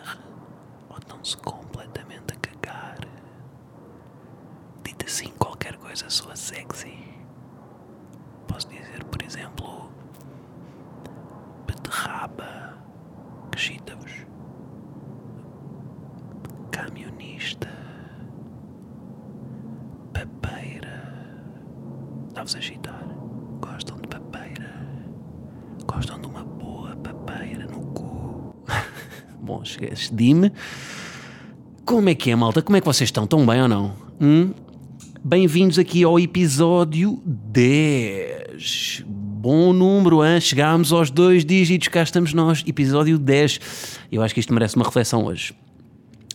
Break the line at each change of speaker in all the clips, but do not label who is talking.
ASMR? Ou estão-se completamente a cagar? Dito assim, qualquer coisa soa sexy. Posso dizer, por exemplo, beterraba, que excita-vos. Camionista, papeira, dá-vos a agitar. Gostam de papeira? Gostam de uma boa papeira no cu? Bom, dime. Como é que é, malta? Como é que vocês estão? Estão bem ou não? Hum? Bem-vindos aqui ao episódio 10. Bom número, hein? chegámos aos dois dígitos, cá estamos nós, episódio 10. Eu acho que isto merece uma reflexão hoje.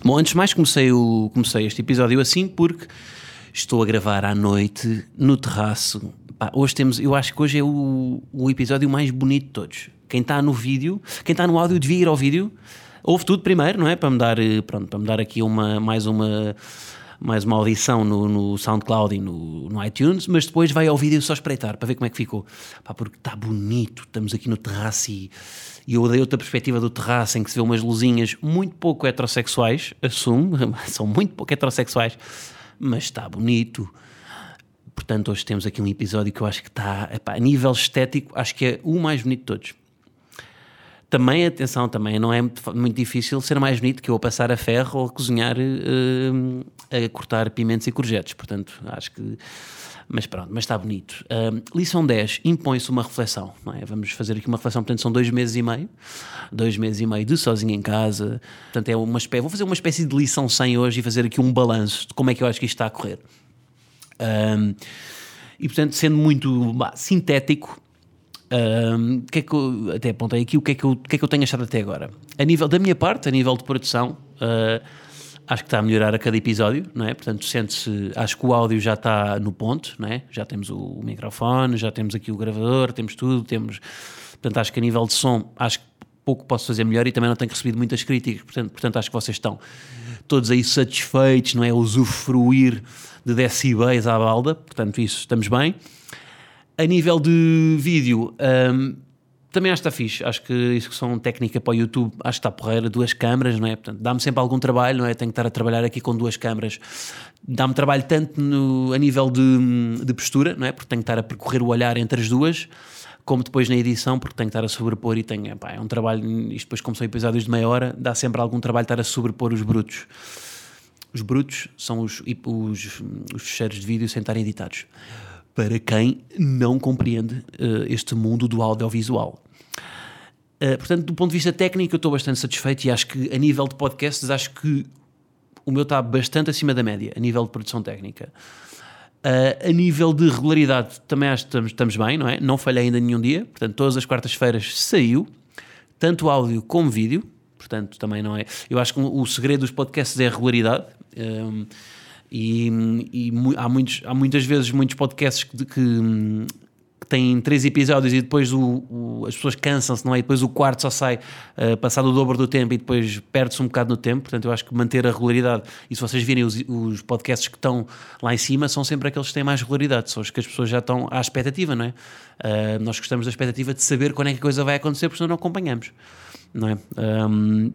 Bom, antes de mais, comecei, o, comecei este episódio assim porque estou a gravar à noite no terraço. Pá, hoje temos, eu acho que hoje é o, o episódio mais bonito de todos. Quem está no vídeo, quem está no áudio devia ir ao vídeo. Ouve tudo primeiro, não é? Para me dar, eh, pronto, para me dar aqui uma, mais uma mais uma audição no, no SoundCloud e no, no, iTunes, mas depois vai ao vídeo só espreitar para ver como é que ficou. Pá, porque está bonito, estamos aqui no terraço e, e eu dei outra perspectiva do terraço em que se vê umas luzinhas muito pouco heterossexuais, assumo, são muito pouco heterossexuais, mas está bonito. Portanto, hoje temos aqui um episódio que eu acho que está, epá, a nível estético, acho que é o mais bonito de todos. Também, atenção, também não é muito, muito difícil ser mais bonito que eu a passar a ferro ou a cozinhar, uh, a cortar pimentos e courgettes. Portanto, acho que. Mas pronto, mas está bonito. Uh, lição 10, impõe-se uma reflexão. É? Vamos fazer aqui uma reflexão, portanto, são dois meses e meio. Dois meses e meio de sozinho em casa. Portanto, é uma espécie. Vou fazer uma espécie de lição 100 hoje e fazer aqui um balanço de como é que eu acho que isto está a correr. Uh, e portanto, sendo muito bah, sintético, um, que é que eu, até apontei aqui o que, é que eu, que é que eu tenho achado até agora. A nível da minha parte, a nível de produção, uh, acho que está a melhorar a cada episódio, não é? Portanto, sente-se, acho que o áudio já está no ponto, não é? Já temos o, o microfone, já temos aqui o gravador, temos tudo, temos. Portanto, acho que a nível de som, acho que pouco posso fazer melhor e também não tenho recebido muitas críticas, portanto, portanto acho que vocês estão todos aí satisfeitos, não é? Usufruir de decibéis à balda, portanto, isso estamos bem. A nível de vídeo, um, também acho que está fixe. Acho que são técnica para o YouTube, acho que está porreira. Duas câmaras, não é? Portanto, dá-me sempre algum trabalho, não é? Tenho que estar a trabalhar aqui com duas câmaras. Dá-me trabalho tanto no, a nível de, de postura, não é? Porque tenho que estar a percorrer o olhar entre as duas, como depois na edição, porque tenho que estar a sobrepor e tenho, epá, é um trabalho. Isto depois, como são episódios de meia hora, dá sempre algum trabalho estar a sobrepor os brutos. Os brutos são os, os, os fecheiros de vídeo sem estarem editados para quem não compreende uh, este mundo do audiovisual. Uh, portanto, do ponto de vista técnico, eu estou bastante satisfeito e acho que, a nível de podcasts, acho que o meu está bastante acima da média, a nível de produção técnica. Uh, a nível de regularidade, também acho que estamos, estamos bem, não é? Não falhei ainda nenhum dia, portanto, todas as quartas-feiras saiu, tanto áudio como vídeo, portanto, também não é. Eu acho que o segredo dos podcasts é a regularidade. Um, e, e há, muitos, há muitas vezes muitos podcasts que, que, têm três episódios e depois o, o, as pessoas cansam-se, não é? E depois o quarto só sai uh, passado o dobro do tempo e depois perde-se um bocado no tempo. Portanto, eu acho que manter a regularidade. E se vocês virem os, os podcasts que estão lá em cima, são sempre aqueles que têm mais regularidade, são os que as pessoas já estão à expectativa, não é? Uh, nós gostamos da expectativa de saber quando é que a coisa vai acontecer, porque senão não acompanhamos, não é? Um,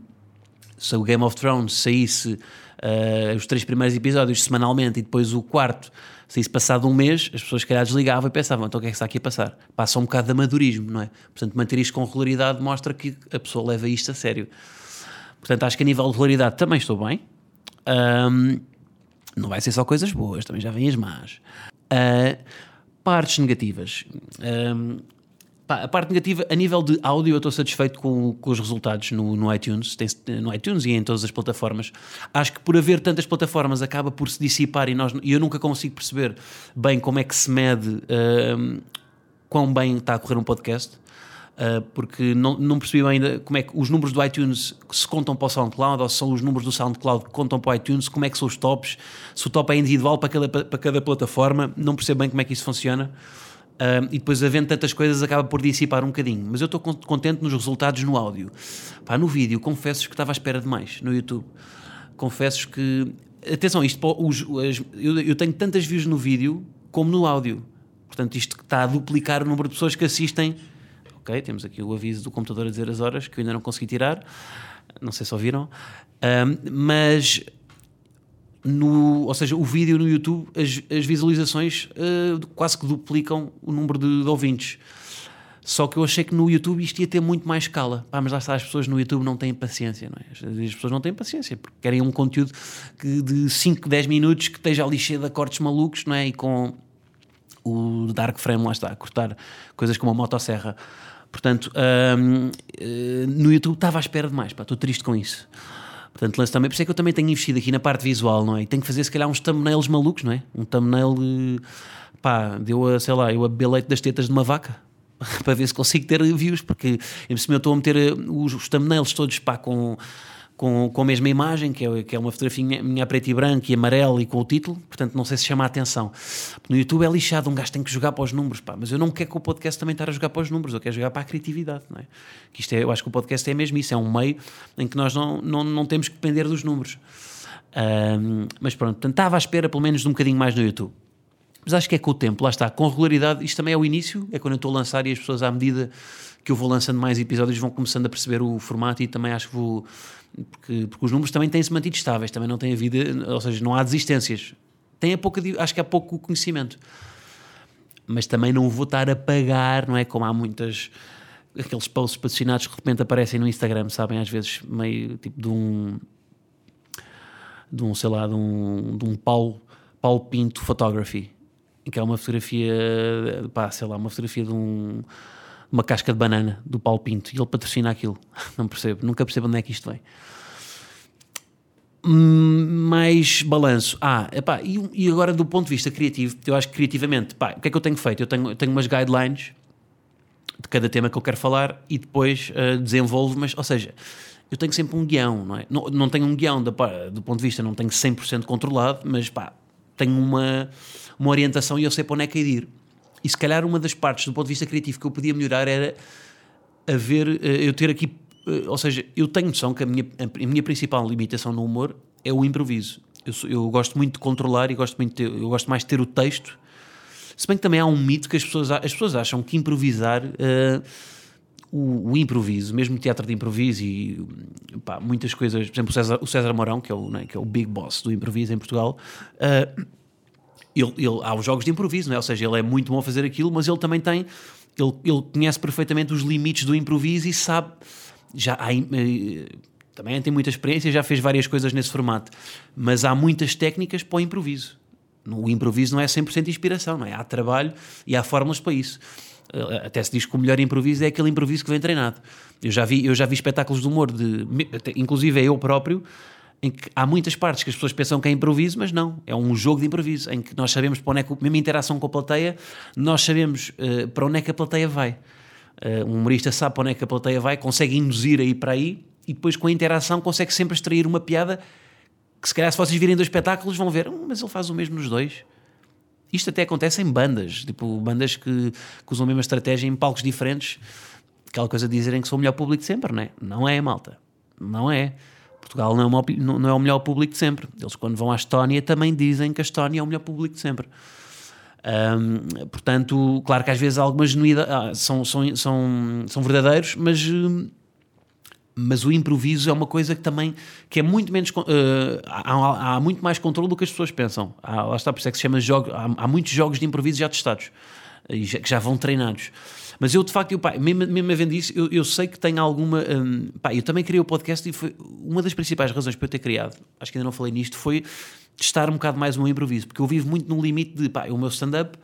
se o Game of Thrones saísse uh, os três primeiros episódios semanalmente e depois o quarto saísse passado um mês, as pessoas se calhar desligavam e pensavam, então o que é que está aqui a passar? Passa um bocado de amadorismo, não é? Portanto, manter isto com regularidade mostra que a pessoa leva isto a sério. Portanto, acho que a nível de regularidade também estou bem. Um, não vai ser só coisas boas, também já vêm as más. Uh, Partes negativas. Um, a parte negativa, a nível de áudio, eu estou satisfeito com, com os resultados no, no iTunes, tem, no iTunes e em todas as plataformas. Acho que por haver tantas plataformas acaba por se dissipar e, nós, e eu nunca consigo perceber bem como é que se mede um, quão bem está a correr um podcast. Uh, porque não, não percebi ainda como é que os números do iTunes se contam para o SoundCloud ou se são os números do SoundCloud que contam para o iTunes, como é que são os tops, se o top é individual para cada, para cada plataforma, não percebo bem como é que isso funciona. E depois, havendo tantas coisas, acaba por dissipar um bocadinho. Mas eu estou contente nos resultados no áudio. Pá, no vídeo, confesso que estava à espera de mais no YouTube. Confesso que. Atenção, isto, os, as, eu, eu tenho tantas views no vídeo como no áudio. Portanto, isto está a duplicar o número de pessoas que assistem Ok, temos aqui o aviso do computador a dizer as horas que eu ainda não consegui tirar. Não sei se ouviram. Mas no, ou seja, o vídeo no YouTube, as, as visualizações uh, quase que duplicam o número de, de, ouvintes. Só que eu achei que no YouTube isto ia ter muito mais escala. Pá, mas lá está, as pessoas no YouTube não têm paciência, não é? As pessoas não têm paciência, porque querem um conteúdo que de 5, 10 minutos que esteja ali cheio de acordes malucos, não é? E com o Dark Frame, lá está, a cortar coisas como a motosserra. Portanto, um, eh, no YouTube estava à espera de mais, estou triste com isso. Portanto, lance também, por isso é que eu também tenho investido aqui na parte visual, não é? E tenho que fazer se calhar uns thumbnails malucos, não é? Um thumbnail, eh, pá, deu a, sei lá, eu a beber leite das tetas de uma vaca para ver se consigo ter views, porque em cima eu estou a meter eh, os, os thumbnails todos, pá, com com, com a mesma imagem, que é, que é uma fotografia minha, preto e branco e amarelo e com o título, portanto não sei se chama a atenção. No YouTube é lixado, um gajo tem que jogar para os números, pá, mas eu não quero que o podcast também estar a jogar para os números, eu quero jogar para a criatividade, não é? Que isto é, eu acho que o podcast é mesmo isso, é um meio em que nós não, não, não temos que depender dos números. Um, mas pronto, portanto, estava à espera pelo menos de um bocadinho mais no YouTube. Mas acho que é com o tempo, lá está, com regularidade, isto também é o início, é quando eu estou a lançar e as pessoas, à medida que eu vou lançando mais episódios, vão começando a perceber o formato e também acho que vou porque, porque os números também têm-se mantido estáveis, também não tem havido, ou seja, não há desistências. Tem a pouca, acho que há pouco conhecimento. Mas também não vou estar a pagar, não é? Como há muitas. aqueles posts patrocinados que de repente aparecem no Instagram, sabem? Às vezes, meio tipo de um. de um, sei lá, de um, de um Paulo, Paulo Pinto Photography, que é uma fotografia, pá, sei lá, uma fotografia de um uma casca de banana do Paulo Pinto e ele patrocina aquilo. Não percebo, nunca percebo onde é que isto vem. Mais balanço. Ah, epá, e, e, agora do ponto de vista criativo, eu acho que criativamente, pá, o que é que eu tenho feito? Eu tenho, eu tenho umas guidelines de cada tema que eu quero falar e depois uh, desenvolvo, mas, ou seja, eu tenho sempre um guião, não é? Não, não tenho um guião do, do ponto de vista, não tenho 100% controlado, mas pá, tenho uma, uma orientação e eu sei para onde é que é ir. E se calhar uma das partes do ponto de vista criativo que eu podia melhorar era haver, eh, eu ter aqui, eh, ou seja, eu tenho noção que a minha, a minha principal limitação no humor é o improviso. Eu, eu gosto muito de controlar e gosto muito de eu gosto mais de ter o texto. Se bem que também há um mito que as pessoas, as pessoas acham que improvisar uh, o, o, improviso, mesmo teatro de improviso e pá, muitas coisas, por exemplo, o César, o César Mourão, que é o, né, que é o big boss do improviso em Portugal, uh, ele, ele, há os jogos de improviso, não é? ou seja, ele é muito bom a fazer aquilo, mas ele também tem, ele, ele conhece perfeitamente os limites do improviso e sabe, já há, eh, também tem muita experiência, já fez várias coisas nesse formato, mas há muitas técnicas para o improviso. O improviso não é 100% inspiração, não é? Há trabalho e há fórmulas para isso. Eh, até se diz que o melhor improviso é aquele improviso que vem treinado. Eu já vi, eu já vi espetáculos de humor, de, inclusive é eu próprio, em que há muitas partes que as pessoas pensam que é improviso, mas não, é um jogo de improviso, em que nós sabemos para onde é que, mesmo interação com a plateia, nós sabemos uh, para onde é que a plateia vai. Uh, um humorista sabe para onde é que a plateia vai, consegue induzir aí para aí, e depois com a interação consegue sempre extrair uma piada que se calhar se vocês virem dois espetáculos vão ver, hum, mas ele faz o mesmo nos dois. Isto até acontece em bandas, tipo bandas que, que usam a mesma estratégia em palcos diferentes, aquela coisa de dizerem que são o melhor público de sempre, não é? Não é, malta. Não é. Portugal não é, não é o melhor público de sempre. Eles, quando vão à Estónia, também dizem que a Estónia é o melhor público de sempre. Um, portanto, claro que às vezes algumas genuidades ah, são, são, são, são verdadeiros, mas, mas o improviso é uma coisa que também que é muito menos. Uh, há, há, muito mais controle do que as pessoas pensam. Há, lá está, por isso é que se chama jogo. Há, há muitos jogos de improviso já testados e já, que já vão treinados. Mas eu, de facto, eu, pá, mesmo, mesmo vendo isso, eu, eu sei que tenho alguma. Um, pá, eu também criei o podcast e foi uma das principais razões para eu ter criado, acho que ainda não falei nisto, foi testar um bocado mais o meu improviso, porque eu vivo muito no limite de, pá, o meu stand-up,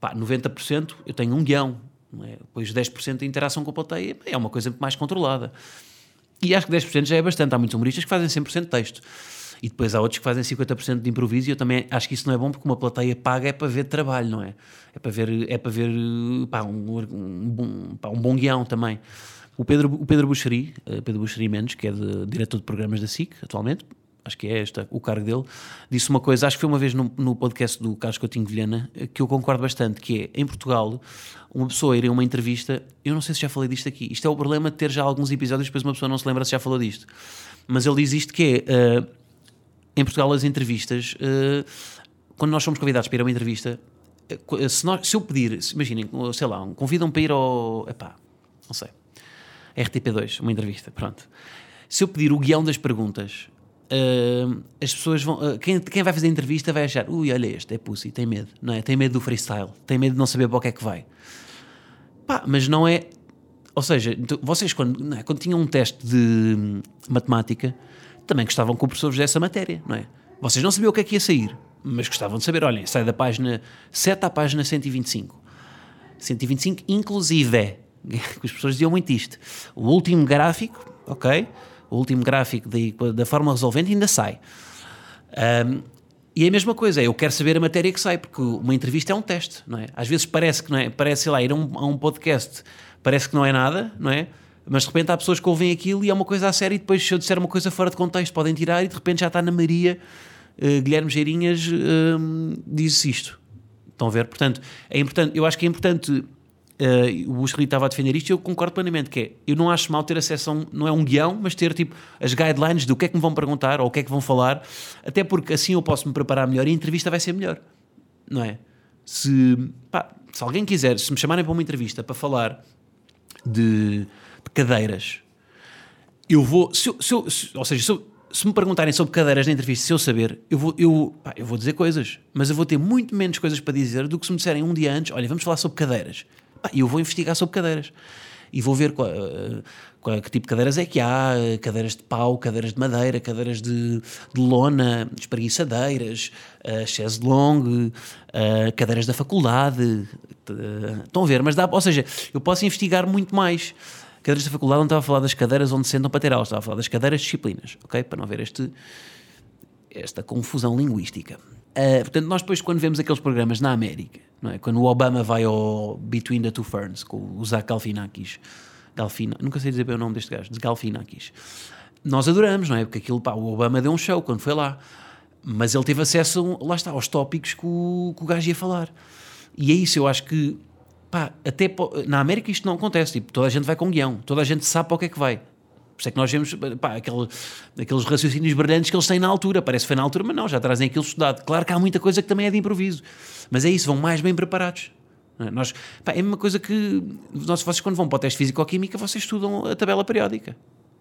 pá, 90% eu tenho um guião, não é? depois 10% de interação com a plateia é uma coisa mais controlada. E acho que 10% já é bastante. Há muitos humoristas que fazem 100% de texto. E depois há outros que fazem 50% de improviso e eu também acho que isso não é bom porque uma plateia paga é para ver trabalho, não é? É para ver, é para ver pá, um, um, bom, pá, um bom guião também. O Pedro, o Pedro Buxeri, eh, Pedro Buxeri Mendes, que é de, diretor de programas da SIC atualmente, acho que é esta o cargo dele, disse uma coisa, acho que foi uma vez no, no podcast do Carlos Coutinho Vilhena, que eu concordo bastante, que é, em Portugal, uma pessoa ir a uma entrevista, eu não sei se já falei disto aqui, isto é o problema de ter já alguns episódios, depois uma pessoa não se lembra se já falou disto, mas ele diz isto que é, uh, em Portugal as entrevistas, uh, quando nós somos convidados para ir a uma entrevista, uh, se, nós, se eu pedir, imaginem, sei lá, convidam para ir ao, epá, não sei, RTP2, uma entrevista, pronto. Se eu pedir o guião das perguntas, uh, as pessoas vão. Uh, quem, quem vai fazer a entrevista vai achar: ui, olha este, é pussy, tem medo, não é? Tem medo do freestyle, tem medo de não saber para o que é que vai. Pá, mas não é. Ou seja, vocês, quando, é? quando tinham um teste de matemática, também gostavam que o professor vos desse a matéria, não é? Vocês não sabiam o que é que ia sair, mas gostavam de saber: olhem, sai da página 7 à página 125. 125, inclusive, que as pessoas diziam muito isto. O último gráfico, ok? O último gráfico da, da fórmula resolvente ainda sai. Um, e é a mesma coisa, eu quero saber a matéria que sai, porque uma entrevista é um teste, não é? Às vezes parece que não é, parece, sei lá, ir a um, a um podcast, parece que não é nada, não é? Mas de repente há pessoas que ouvem aquilo e é uma coisa a sério e depois se eu disser uma coisa fora de contexto podem tirar e de repente já está na Maria uh, Guilherme Geirinhas uh, diz isto. Estão a ver? Portanto, é importante, eu acho que é importante Uh, o Buscali estava a defender isto e eu concordo plenamente, que é, eu não acho mal ter acesso a um, não é um guião, mas ter tipo as guidelines do que é que me vão perguntar ou o que é que vão falar, até porque assim eu posso me preparar melhor e a entrevista vai ser melhor, não é? Se, pá, se alguém quiser, se me chamarem para uma entrevista para falar de, de cadeiras, eu vou, se eu, se eu, se, ou seja, se, eu, se, me perguntarem sobre cadeiras na entrevista, se eu saber, eu vou, eu, pá, eu vou dizer coisas, mas eu vou ter muito menos coisas para dizer do que se me disserem um dia antes, olha, vamos falar sobre cadeiras e eu vou investigar sobre cadeiras. E vou ver qual, eh, qual, que tipo de cadeiras é que há, cadeiras de pau, cadeiras de madeira, cadeiras de, de lona, espreguiçadeiras, uh, chaise longue, uh, cadeiras da faculdade. Uh, estão a ver? Mas dá, ou seja, eu posso investigar muito mais. Cadeiras da faculdade não estava a falar das cadeiras onde sentam para ter aulas, estava a falar das cadeiras de disciplinas, ok? Para não haver este, esta confusão linguística. Uh, portanto, nós depois, quando vemos aqueles programas na América, não é? quando o Obama vai ao Between the Two Ferns com o Zach Galifianakis, Galfina, nunca sei dizer bem o nome deste gajo, de Galifianakis, nós adoramos, não é? Porque aquilo, pá, o Obama deu um show quando foi lá, mas ele teve acesso, lá está, aos tópicos que o, que o gajo ia falar. E é isso, eu acho que, pá, até na América isto não acontece, tipo, toda a gente vai com guião, toda a gente sabe para o que é que vai. Por isso é que nós vemos pá, aquele, aqueles raciocínios brilhantes que eles têm na altura. Parece que foi na altura, mas não, já trazem aquilo estudado. Claro que há muita coisa que também é de improviso. Mas é isso, vão mais bem preparados. É? Nós, pá, é a mesma coisa que nós, vocês, quando vão para o teste físico-química, vocês estudam a tabela periódica.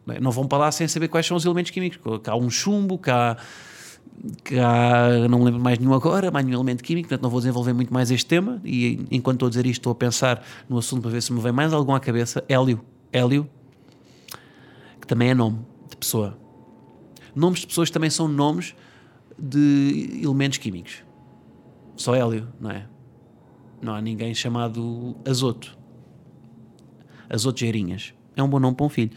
Não, é? não vão para lá sem saber quais são os elementos químicos. Que há um chumbo, que há, que há, não lembro mais nenhum agora, mais nenhum elemento químico, portanto não vou desenvolver muito mais este tema. E enquanto estou a dizer isto, estou a pensar no assunto para ver se me vem mais algum à cabeça. Hélio. Hélio que também é nome de pessoa. Nomes de pessoas também são nomes de elementos químicos. Só hélio, não é? Não há ninguém chamado Azoto. Azoto Geirinhas. É um bom nome para um filho.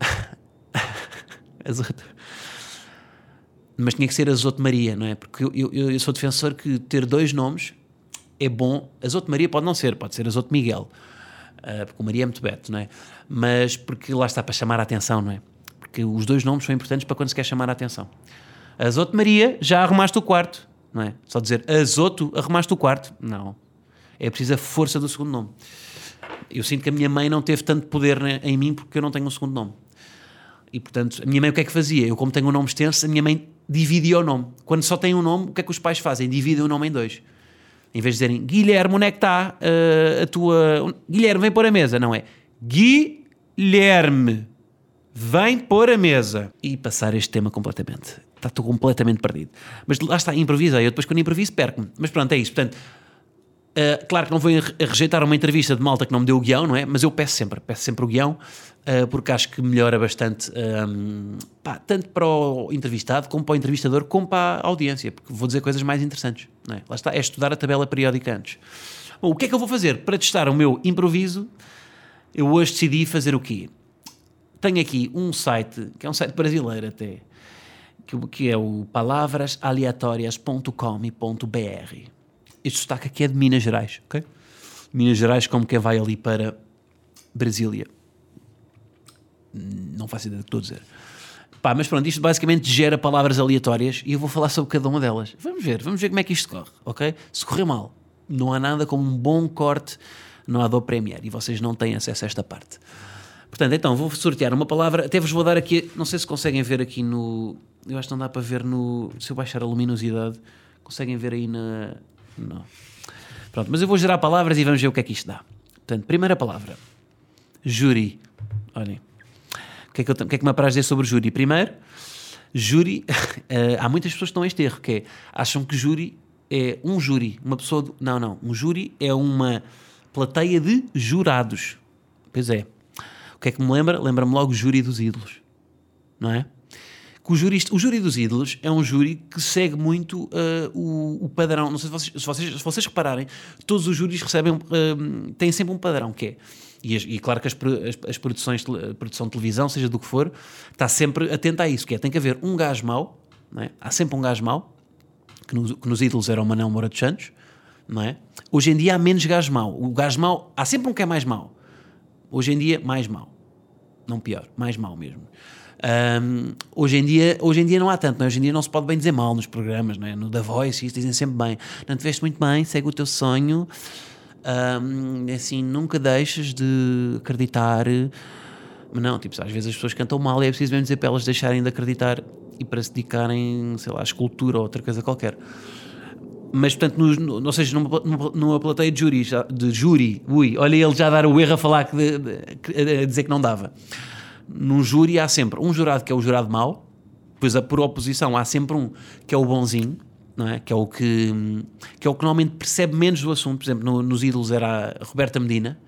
Azoto. Mas tinha que ser Azoto Maria, não é? Porque eu, eu, eu sou defensor que ter dois nomes é bom. Azoto Maria pode não ser, pode ser Azoto Miguel. Uh, porque o Maria é muito beto, não é? Mas porque lá está para chamar a atenção, não é? Porque os dois nomes são importantes para quando se quer chamar a atenção. Azoto Maria, já arrumaste o quarto, não é? Só dizer Azoto, arrumaste o quarto. Não. É preciso a força do segundo nome. Eu sinto que a minha mãe não teve tanto poder né, em mim porque eu não tenho um segundo nome. E portanto, a minha mãe o que é que fazia? Eu, como tenho um nome extenso, a minha mãe dividia o nome. Quando só tem um nome, o que é que os pais fazem? Dividem o nome em dois. Em vez de dizerem Guilherme, onde é que está uh, a tua. Guilherme, vem pôr a mesa. Não é Guilherme, vem pôr a mesa. E passar este tema completamente. Está tudo completamente perdido. Mas lá está, improvisa. Eu depois, quando improviso, perco-me. Mas pronto, é isso. Portanto, Uh, claro que não vou rejeitar uma entrevista de malta que não me deu o guião, não é? Mas eu peço sempre, peço sempre o guião, uh, porque acho que melhora bastante, um, pá, tanto para o entrevistado, como para o entrevistador, como para a audiência, porque vou dizer coisas mais interessantes, não é? Lá está, é estudar a tabela periódica antes. Bom, o que é que eu vou fazer? Para testar o meu improviso, eu hoje decidi fazer o quê? Tenho aqui um site, que é um site brasileiro até, que, que é o palavrasaleatorias.com.br este sotaque aqui é de Minas Gerais, ok? Minas Gerais, como quem vai ali para Brasília. Não faço ideia do que estou a dizer. Pá, mas pronto, isto basicamente gera palavras aleatórias e eu vou falar sobre cada uma delas. Vamos ver, vamos ver como é que isto corre, ok? Se correr mal, não há nada como um bom corte no Adobe Premiere e vocês não têm acesso a esta parte. Portanto, então, vou sortear uma palavra, até vos vou dar aqui, não sei se conseguem ver aqui no. Eu acho que não dá para ver no. Se eu baixar a luminosidade, conseguem ver aí na, não. Pronto, mas eu vou gerar palavras e vamos ver o que é que isto dá. Portanto, primeira palavra. Júri. Olhem. O que é que, eu, o que, é que me apraz dizer sobre júri? Primeiro, júri. Uh, há muitas pessoas que estão a este erro, que é, acham que júri é um júri. Uma pessoa. Não, não. Um júri é uma plateia de jurados. Pois é. O que é que me lembra? Lembra-me logo júri dos ídolos. Não é? Que o júri, o júri dos ídolos é um júri que segue muito uh, o, o, padrão. Não sei se vocês, se vocês, se vocês repararem, todos os júris recebem, uh, têm sempre um padrão, que é. E, e claro que as, as, as produções, a produção de televisão, seja do que for, está sempre atenta a isso, que é, tem que haver um gajo mau, é? há sempre um gajo mau, que nos, que nos ídolos era o Manel Moura de Santos, não é? Hoje em dia há menos gajo mau. O gajo mau, há sempre um que é mais mau. Hoje em dia, mais mau. Não pior, mais mau mesmo. Um, hoje, em dia, hoje em dia não há tanto, não é? hoje em dia não se pode bem dizer mal nos programas, não é? no The Voice, isso dizem sempre bem. Não te veste muito bem, segue o teu sonho, um, assim, nunca deixes de acreditar. Não, tipo, às vezes as pessoas cantam mal e é preciso mesmo dizer para elas deixarem de acreditar e para se dedicarem, sei lá, à escultura ou outra coisa qualquer. Mas, portanto, no, no, ou seja, numa, numa plateia de júri, de júri, ui, olha ele já dar o erro a falar, que a dizer que não dava num júri há sempre um jurado que é o jurado mau, depois por oposição há sempre um que é o bonzinho, não é? que é o que, que, é o que normalmente percebe menos do assunto. Por exemplo, no, nos ídolos era a Roberta Medina,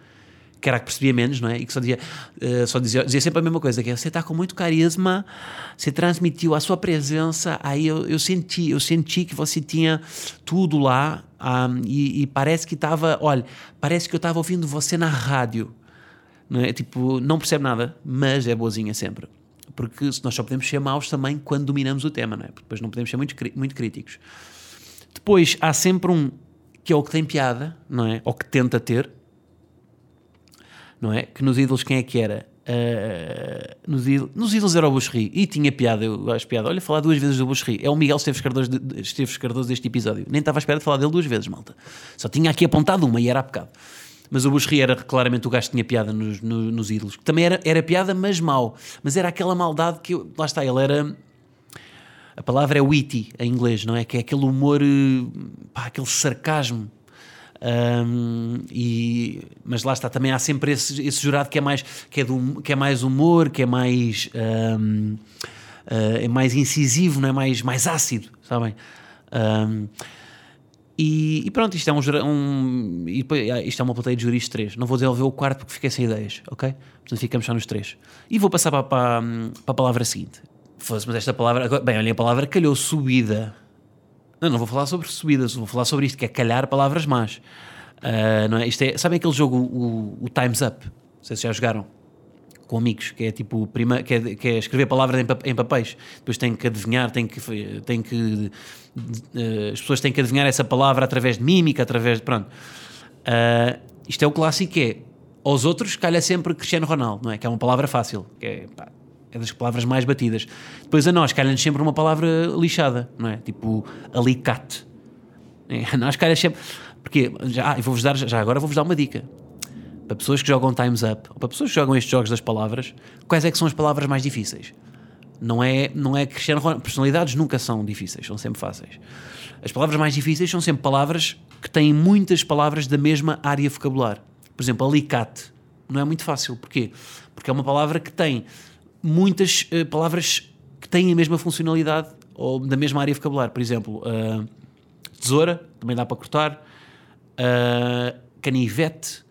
que era a que percebia menos, não é? E que só dizia, uh, só dizia, dizia sempre a mesma coisa, que é, você está com muito carisma, você transmitiu a sua presença, aí eu, eu senti, eu senti que você tinha tudo lá um, ah, e, e, parece que estava, olha, parece que eu estava ouvindo você na rádio não é? Tipo, não percebe nada, mas é boazinha sempre. Porque nós só podemos ser maus também quando dominamos o tema, não é? Porque depois não podemos ser muito, muito críticos. Depois há sempre um que é o que tem piada, não é? Ou que tenta ter, não é? Que nos ídolos quem é que era? Uh, nos, ídolos, nos ídolos era o Buxerri e tinha piada, eu acho piada. Olha, falar duas vezes do Buxerri é o Miguel Esteves Cardoso, de, Esteves Cardoso deste episódio. Nem estava à espera de falar dele duas vezes, malta. Só tinha aqui apontado uma e era a pecado. Mas o Bushri era claramente o gajo que tinha piada nos, nos, nos ídolos. Também era, era piada, mas mau. Mas era aquela maldade que, eu, lá está, ele era. A palavra é witty em inglês, não é? Que é aquele humor, pá, aquele sarcasmo. Um, e, mas lá está, também há sempre esse, esse jurado que é mais que é, do, que é mais humor, que é mais um, uh, ah, é mais incisivo, não é mais, mais ácido, sabem? Um, e, e, pronto, isto é um, um ah, isto é uma plateia de juristas 3. Não vou desenvolver o quarto porque fiquei sem ideias, ok? Portanto, ficamos só nos três. E vou passar para, para, para a palavra seguinte. Fosse, mas esta palavra, bem, olha, a palavra calhou subida. Não, não vou falar sobre subidas, vou falar sobre isto, que é calhar palavras más. Uh, não é? Isto é, sabem aquele jogo, o, o Time's Up? Não sei se já jogaram com amigos, que é tipo prima, que, é, que é escrever palavras em, em, papéis, depois tem que adivinhar, tem que, tem que uh, as pessoas têm que adivinhar essa palavra através de mímica, através de pronto. Uh, isto é o clássico é aos outros calha sempre Cristiano Ronaldo, não é? Que é uma palavra fácil, que é, pá, é das palavras mais batidas. Depois a nós calha-nos sempre uma palavra lixada, não é? Tipo alicate. É, a nós calha sempre. Porque já, vou-vos dar, já agora vou-vos dar uma dica para pessoas que jogam Times Up, ou para pessoas que jogam estes jogos das palavras, quais é que são as palavras mais difíceis? Não é, não é Cristiano Ronaldo. Personalidades nunca são difíceis, são sempre fáceis. As palavras mais difíceis são sempre palavras que têm muitas palavras da mesma área vocabular. Por exemplo, alicate não é muito fácil. Porquê? Porque é uma palavra que tem muitas uh, palavras que têm a mesma funcionalidade ou da mesma área vocabular. Por exemplo, uh, tesoura, também dá para cortar. uh, canivete,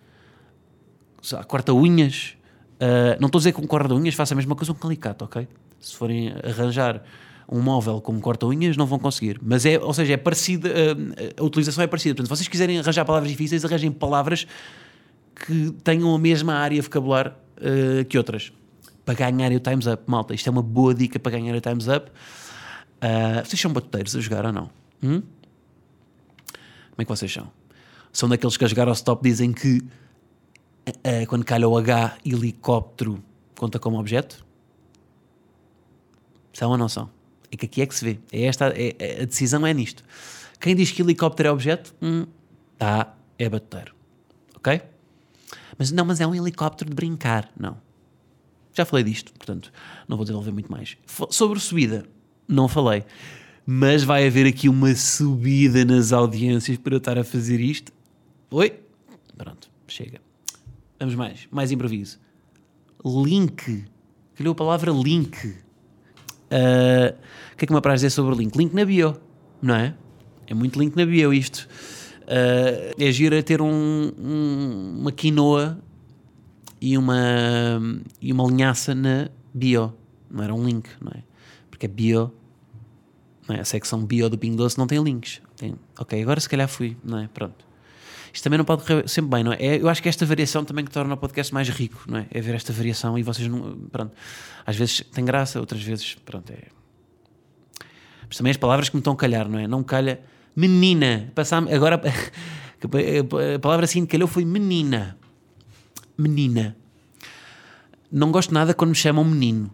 lá, corta-unhas. Uh, não estou a dizer que um corta-unhas faça a mesma coisa com um alicate, ok? Se forem arranjar um móvel com corta-unhas, não vão conseguir. Mas é, ou seja, é parecida, uh, a utilização é parecida. Portanto, se vocês quiserem arranjar palavras difíceis, arranjem palavras que tenham a mesma área vocabular uh, que outras. Para ganhar o Times Up, malta. Isto é uma boa dica para ganhar o Times Up. Vocês são batuteiros a jogar ou não? Hum? Como é que vocês são? São daqueles que a jogar ao stop dizem que uh, quando calha o H, helicóptero conta como objeto? São ou não são? É que aqui é que se vê. É esta, é, a decisão é nisto. Quem diz que helicóptero é objeto, hum, tá, é batuteiro. Ok? Mas não, mas é um helicóptero de brincar. Não. Já falei disto, portanto, não vou desenvolver muito mais. Sobre subida, não falei. Mas vai haver aqui uma subida nas audiências para eu estar a fazer isto. Oi? Pronto, chega. Vamos mais, mais improviso. Link. Calhou a palavra link. Uh, o que é que me apraz dizer sobre link? Link na bio, não é? É muito link na bio isto. Uh, é giro ter um, um, uma quinoa e uma, e uma linhaça na bio. Não era um link, não é? Porque é bio, não é? a secção bio do Pingo Doce não tem links. Tem, ok, agora se calhar fui, não é? Pronto. Isto também não pode correr sempre bem, não é? é? Eu acho que esta variação também que torna o podcast mais rico, não é? É ver esta variação e vocês não. Pronto. Às vezes tem graça, outras vezes, pronto, é. Mas também as palavras que me estão a calhar, não é? Não calha menina. Passar, agora a palavra assim que calhou foi menina. Menina. Não gosto nada quando me chamam menino.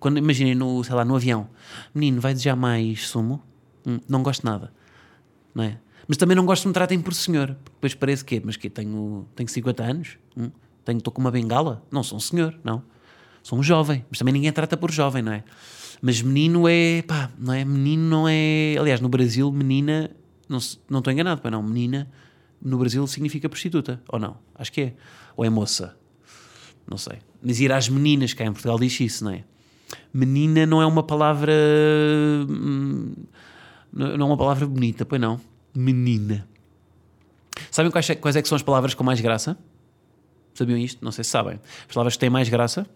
Quando imaginem no, sei lá, no avião, menino, vai desejar mais sumo? Hum, não gosto nada. Não é? Mas também não gosto que me tratem por senhor. Depois parece que mas que tenho, tenho 50 anos? Hum? Tenho, estou com uma bengala? Não sou um senhor, não. Sou um jovem. Mas também ninguém trata por jovem, não é? Mas menino é. pá, não é? Menino não é. Aliás, no Brasil, menina. Não, não estou enganado, pá, não. Menina no Brasil significa prostituta, ou não? Acho que é. Ou é moça? Não sei. Mas ir às meninas, cá em Portugal diz isso, não é? Menina não é uma palavra. Hum, não é uma palavra bonita, pois não? Menina. Sabem quais, quais é que são as palavras com mais graça? Sabiam isto? Não sei se sabem. As palavras que têm mais graça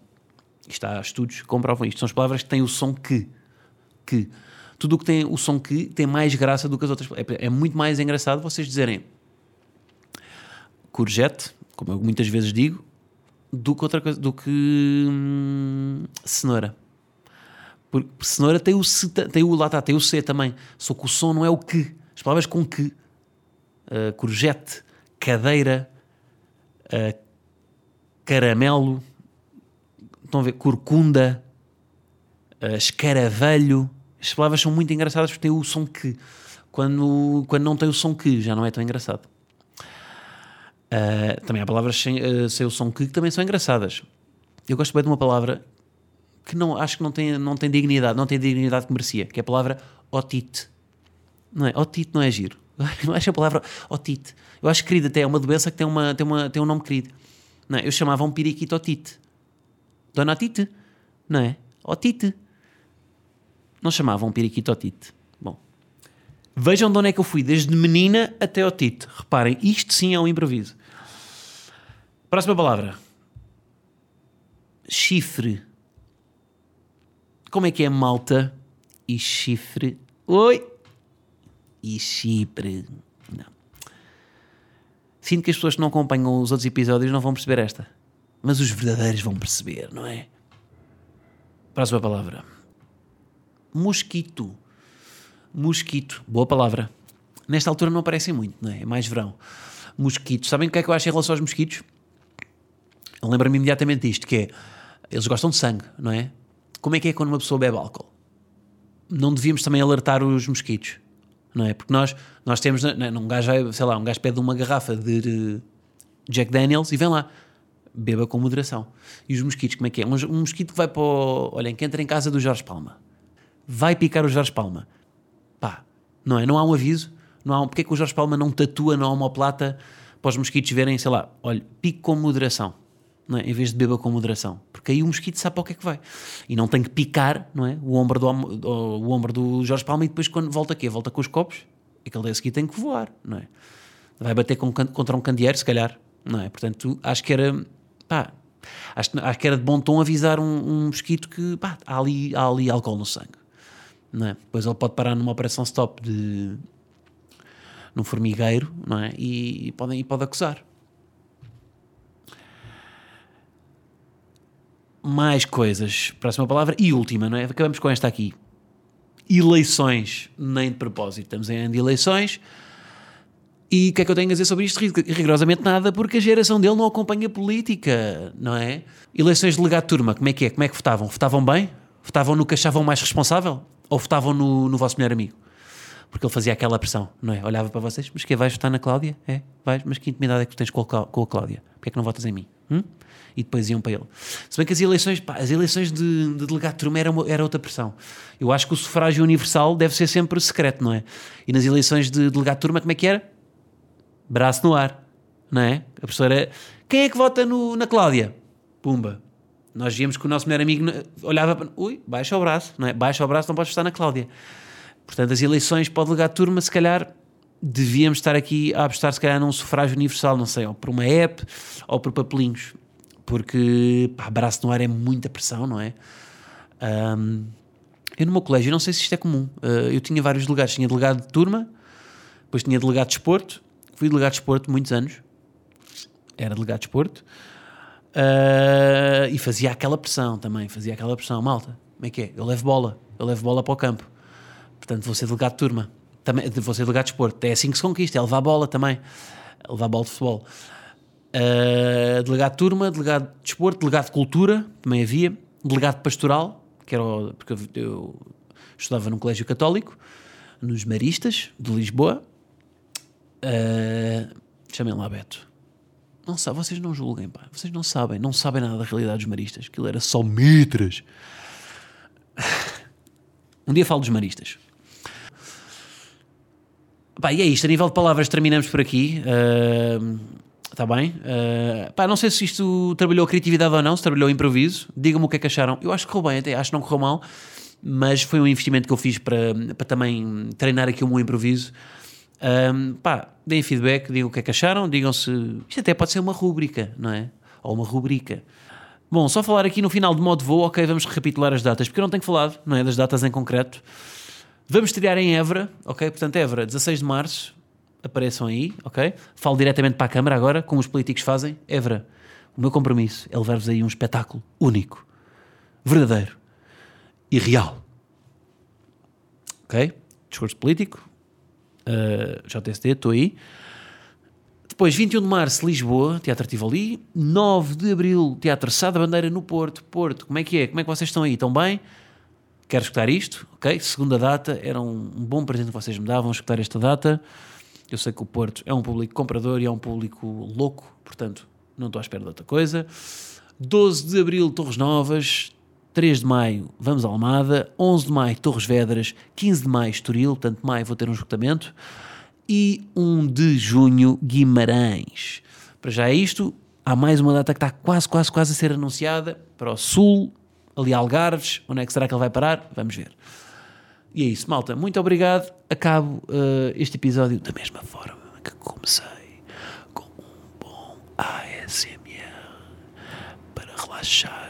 isto há estudos que comprovam isto. São as palavras que têm o som que. Que. Tudo o que tem o som que tem mais graça do que as outras. É, é muito mais engraçado vocês dizerem courgette, como eu muitas vezes digo, do que outra coisa, do que hum, cenoura. Porque cenoura tem o tem o lá está, tem o C também. Só que o som não é o que. As palavras com que. Uh, cadeira, uh, caramelo estão a ver, corcunda, uh, escaravelho. As palavras são muito engraçadas porque têm o som que. Quando, quando não tem o som que, já não é tão engraçado. Uh, também há palavras sem, uh, sem o som que, que também são engraçadas. Eu gosto bem de uma palavra que não, acho que não tem, não tem dignidade, não tem dignidade que merecia, que é a palavra otite. Não é? Otite não é giro. Eu acho a palavra otite. Eu acho querido até é uma doença que tem, uma, tem, uma, tem um nome querido. Não é? Eu chamava um periquito otite. Dona Tite, não é? Otite. Não chamavam periquito Otite. Bom, vejam de onde é que eu fui, desde menina até Otite. Reparem, isto sim é um improviso. Próxima palavra. Chifre. Como é que é malta e chifre? Oi! E chifre. Não. Sinto que as pessoas que não acompanham os outros episódios não vão perceber esta mas os verdadeiros vão perceber, não é? Próxima palavra. Mosquito. Mosquito. Boa palavra. Nesta altura não aparecem muito, não é? É mais verão. Mosquito. Sabem o que é que eu acho em relação aos mosquitos? Lembra-me imediatamente disto, que é, eles gostam de sangue, não é? Como é que é quando uma pessoa bebe álcool? Não devíamos também alertar os mosquitos, não é? Porque nós, nós temos, não, é? um gajo, sei lá, um gajo pede uma garrafa de Jack Daniels e vem lá, beba com moderação. E os mosquitos, como é que é? Um, um mosquito que vai para o. Olhem, que entra em casa do Jorge Palma. Vai picar o Jorge Palma. Pá, não é? Não há um aviso. Não há um, porque é que o Jorge Palma não tatua na homoplata para os mosquitos verem, sei lá, olha, pique com moderação. Não é? Em vez de beba com moderação. Porque aí o mosquito sabe para o que é que vai. E não tem que picar não é? o, ombro do, o ombro do Jorge Palma e depois quando volta aqui, volta com os copos, aquele dia a seguir tem que voar, não é? vai bater com, contra um candeeiro, se calhar, não é? Portanto, acho que era, pá, acho, acho que era de bom tom avisar um, um mosquito que, pá, há ali, há ali álcool no sangue, não é? Depois ele pode parar numa operação stop de, num formigueiro, não é? E, e, pode, e pode acusar. Mais coisas, próxima palavra e última, não é? Acabamos com esta aqui. Eleições, nem de propósito. Estamos em ano de eleições e o que é que eu tenho a dizer sobre isto? Rigorosamente nada, porque a geração dele não acompanha política, não é? Eleições de delegado de turma, como é que é? Como é que votavam? Votavam bem? Votavam no que achavam mais responsável? Ou votavam no, no vosso melhor amigo? Porque ele fazia aquela pressão, não é? Olhava para vocês, mas que vais votar na Cláudia? É, vais, mas que intimidade é que tu tens com a, com a Cláudia? Porquê é que não votas em mim? Hum? E depois iam para ele. Se bem que as eleições, pá, as eleições de, de delegado de turma era, uma, era outra pressão. Eu acho que o sufrágio universal deve ser sempre secreto, não é? E nas eleições de delegado de turma, como é que era? braço no ar, não é? A professora, quem é que vota no, na Cláudia? Pumba. Nós víamos que o nosso melhor amigo olhava para, ui, baixa o braço, não é? Baixa o braço, não podes estar na Cláudia. Portanto, as eleições para o delegado de turma, se calhar, devíamos estar aqui a apostar, se calhar, num sufrágio universal, não sei, ou por uma app, ou por papelinhos. Porque, pá, braço no ar é muita pressão, não é? Um, eu no meu colégio, não sei se isto é comum, uh, eu tinha vários delegados. Tinha delegado de turma, depois tinha delegado de esporto, Fui delegado de esporto muitos anos. Era delegado de esporto. Uh, e fazia aquela pressão também. Fazia aquela pressão. Malta, como é que é? Eu levo bola. Eu levo bola para o campo. Portanto, vou ser delegado de turma. Também, vou ser delegado de esporto. É assim que se conquista. É levar bola também. É levar bola de futebol. Uh, delegado de turma, delegado de esporto, delegado de cultura. Também havia. Delegado de pastoral. Que era o, porque eu, estudava num colégio católico. Nos Maristas, de Lisboa Uh, chamem lá Beto. Não sabe, vocês não julguem, pá. Vocês não sabem, não sabem nada da realidade dos maristas. Aquilo era só mitras. Um dia falo dos maristas. Pá, e é isto. A nível de palavras, terminamos por aqui. Está bem? Uh, pá, não sei se isto trabalhou criatividade ou não, se trabalhou improviso. Digam-me o que é que acharam. Eu acho que correu bem, até acho que não correu mal. Mas foi um investimento que eu fiz para, para também treinar aqui o meu improviso. Um, pá, deem feedback, digam o que é que acharam, digam se. Isto até pode ser uma rúbrica, não é? Ou uma rubrica. Bom, só falar aqui no final de modo voo, ok, vamos recapitular as datas, porque eu não tenho falado, não é? Das datas em concreto. Vamos estrear em Évora, ok? Portanto, Évora, 16 de março, apareçam aí, ok? Falo diretamente para a câmara agora, como os políticos fazem. Évora, o meu compromisso é levar-vos aí um espetáculo único, verdadeiro e real. Ok? Discurso político, uh, estou aí. Depois, 21 de março, Lisboa, Teatro Tivoli. 9 de abril, Teatro Sá da Bandeira no Porto. Porto, como é que é? Como é que vocês estão aí? Estão bem? Quero escutar isto, ok? Segunda data, era um, um bom presente que vocês me davam, escutar esta data. Eu sei que o Porto é um público comprador e é um público louco, portanto, não estou à espera de outra coisa. 12 de abril, Torres Novas. 3 de maio vamos a Almada, 11 de maio Torres Vedras, 15 de maio Estoril, portanto maio vou ter um esgotamento, e 1 de junho Guimarães. Para já é isto, há mais uma data que está quase, quase, quase a ser anunciada para o Sul, ali Algarves, onde é que será que ele vai parar? Vamos ver. E é isso, malta, muito obrigado, acabo uh, este episódio da mesma forma que comecei, com um bom ASMR para relaxar